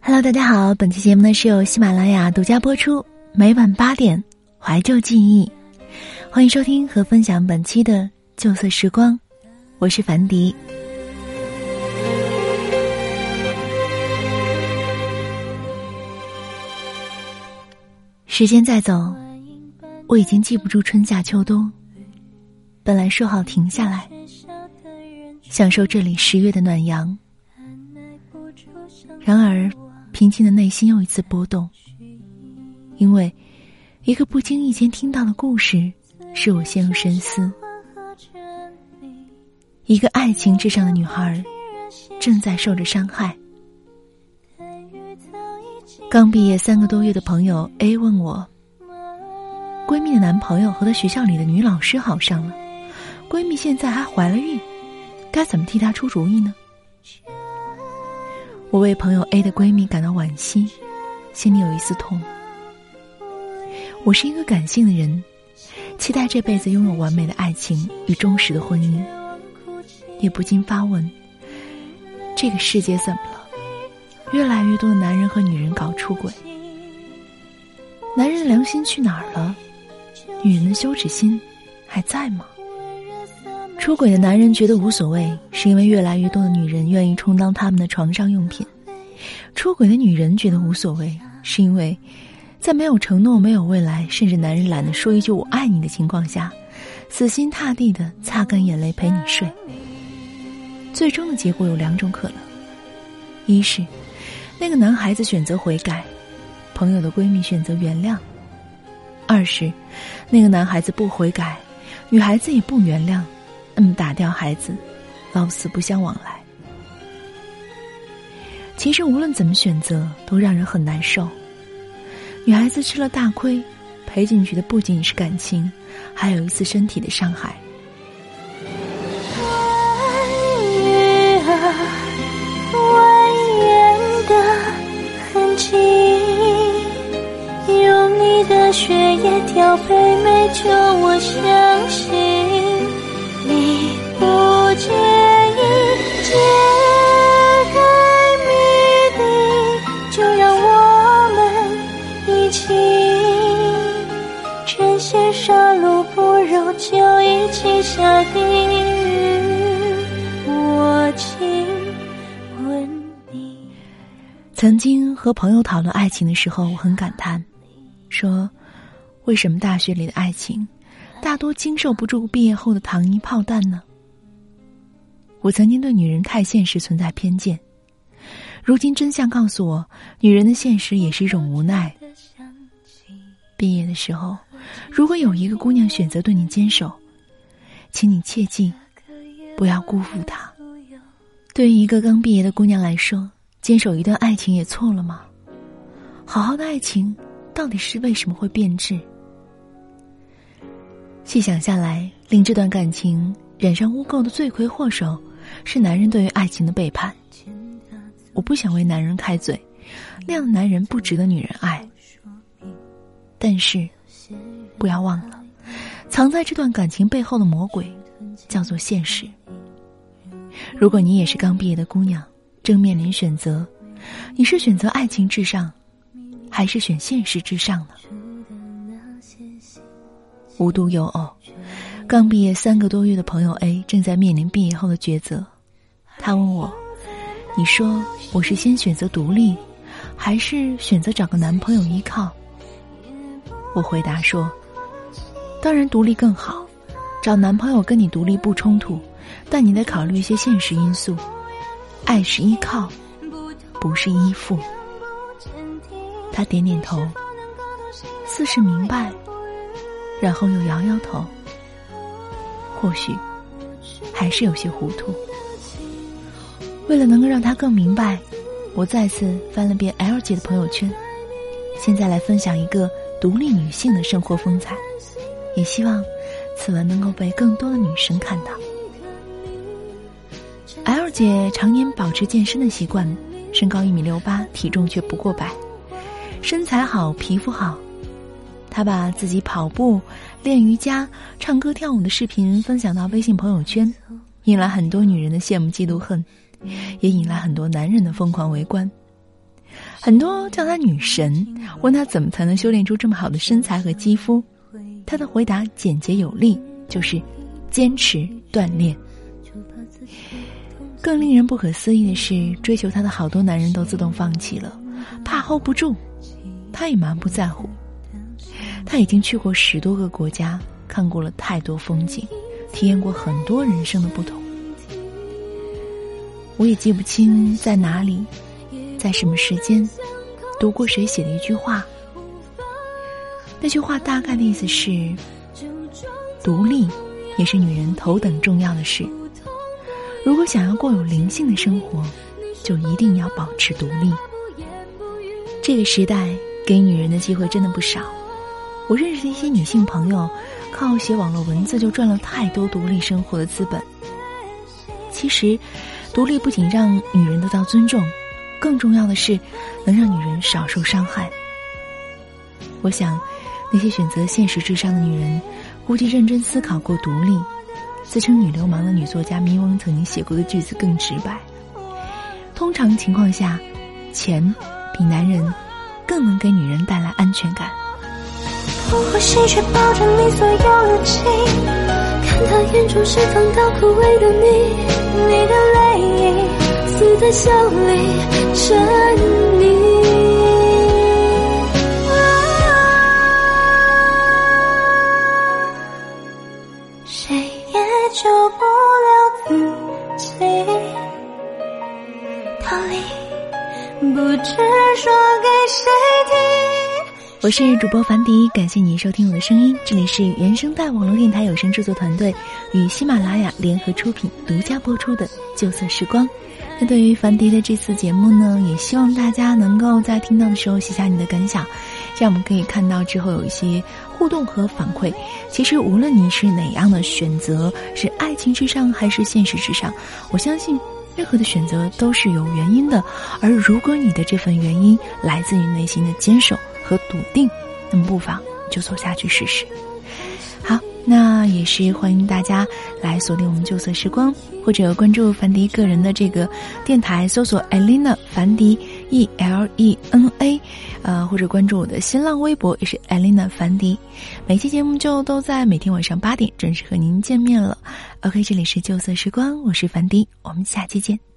Hello，大家好，本期节目呢是由喜马拉雅独家播出，每晚八点怀旧记忆，欢迎收听和分享本期的旧色时光，我是樊迪。时间在走，我已经记不住春夏秋冬。本来说好停下来，享受这里十月的暖阳，然而平静的内心又一次波动，因为一个不经意间听到的故事，使我陷入深思。一个爱情至上的女孩，正在受着伤害。刚毕业三个多月的朋友 A 问我：“闺蜜的男朋友和她学校里的女老师好上了。”闺蜜现在还怀了孕，该怎么替她出主意呢？我为朋友 A 的闺蜜感到惋惜，心里有一丝痛。我是一个感性的人，期待这辈子拥有完美的爱情与忠实的婚姻，也不禁发问：这个世界怎么了？越来越多的男人和女人搞出轨，男人的良心去哪儿了？女人的羞耻心还在吗？出轨的男人觉得无所谓，是因为越来越多的女人愿意充当他们的床上用品；出轨的女人觉得无所谓，是因为，在没有承诺、没有未来，甚至男人懒得说一句“我爱你”的情况下，死心塌地的擦干眼泪陪你睡。最终的结果有两种可能：一是那个男孩子选择悔改，朋友的闺蜜选择原谅；二是那个男孩子不悔改，女孩子也不原谅。那么打掉孩子，老死不相往来。其实无论怎么选择，都让人很难受。女孩子吃了大亏，赔进去的不仅是感情，还有一次身体的伤害。一起下地狱。我亲吻你。曾经和朋友讨论爱情的时候，我很感叹，说：为什么大学里的爱情？大多经受不住毕业后的糖衣炮弹呢。我曾经对女人太现实存在偏见，如今真相告诉我，女人的现实也是一种无奈。毕业的时候，如果有一个姑娘选择对你坚守，请你切记，不要辜负他。对于一个刚毕业的姑娘来说，坚守一段爱情也错了吗？好好的爱情，到底是为什么会变质？细想下来，令这段感情染上污垢的罪魁祸首，是男人对于爱情的背叛。我不想为男人开嘴，那样的男人不值得女人爱。但是，不要忘了，藏在这段感情背后的魔鬼，叫做现实。如果你也是刚毕业的姑娘，正面临选择，你是选择爱情至上，还是选现实至上呢？无独有偶，刚毕业三个多月的朋友 A 正在面临毕业后的抉择。他问我：“你说我是先选择独立，还是选择找个男朋友依靠？”我回答说：“当然独立更好，找男朋友跟你独立不冲突，但你得考虑一些现实因素。爱是依靠，不是依附。”他点点头，似是明白。然后又摇摇头，或许还是有些糊涂。为了能够让他更明白，我再次翻了遍 L 姐的朋友圈。现在来分享一个独立女性的生活风采，也希望此文能够被更多的女生看到。L 姐常年保持健身的习惯，身高一米六八，体重却不过百，身材好，皮肤好。他把自己跑步、练瑜伽、唱歌跳舞的视频分享到微信朋友圈，引来很多女人的羡慕、嫉妒、恨。也引来很多男人的疯狂围观。很多叫她女神，问她怎么才能修炼出这么好的身材和肌肤，她的回答简洁有力，就是坚持锻炼。更令人不可思议的是，追求她的好多男人都自动放弃了，怕 hold 不住，她也蛮不在乎。她已经去过十多个国家，看过了太多风景，体验过很多人生的不同。我也记不清在哪里。在什么时间读过谁写的一句话？那句话大概的意思是：独立也是女人头等重要的事。如果想要过有灵性的生活，就一定要保持独立。这个时代给女人的机会真的不少。我认识的一些女性朋友，靠写网络文字就赚了太多独立生活的资本。其实，独立不仅让女人得到尊重。更重要的是，能让女人少受伤害。我想，那些选择现实至上的女人，估计认真思考过独立。自称女流氓的女作家咪翁曾经写过的句子更直白：通常情况下，钱比男人更能给女人带来安全感。呼吸却抱着你所有的情，看他眼中释放到枯萎的你，你的泪影。死在笑里沉溺，我是主播樊迪，感谢您收听我的声音。这里是原声带网络电台有声制作团队与喜马拉雅联合出品、独家播出的《旧色时光》。那对于樊迪的这次节目呢，也希望大家能够在听到的时候写下你的感想，这样我们可以看到之后有一些互动和反馈。其实无论你是哪样的选择，是爱情之上还是现实之上，我相信任何的选择都是有原因的。而如果你的这份原因来自于内心的坚守和笃定，那么不妨就走下去试试。好。那也是欢迎大家来锁定我们旧色时光，或者关注樊迪个人的这个电台，搜索 Elena 樊迪 E L E N A，呃，或者关注我的新浪微博也是 Elena 樊迪。每期节目就都在每天晚上八点准时和您见面了。OK，这里是旧色时光，我是樊迪，我们下期见。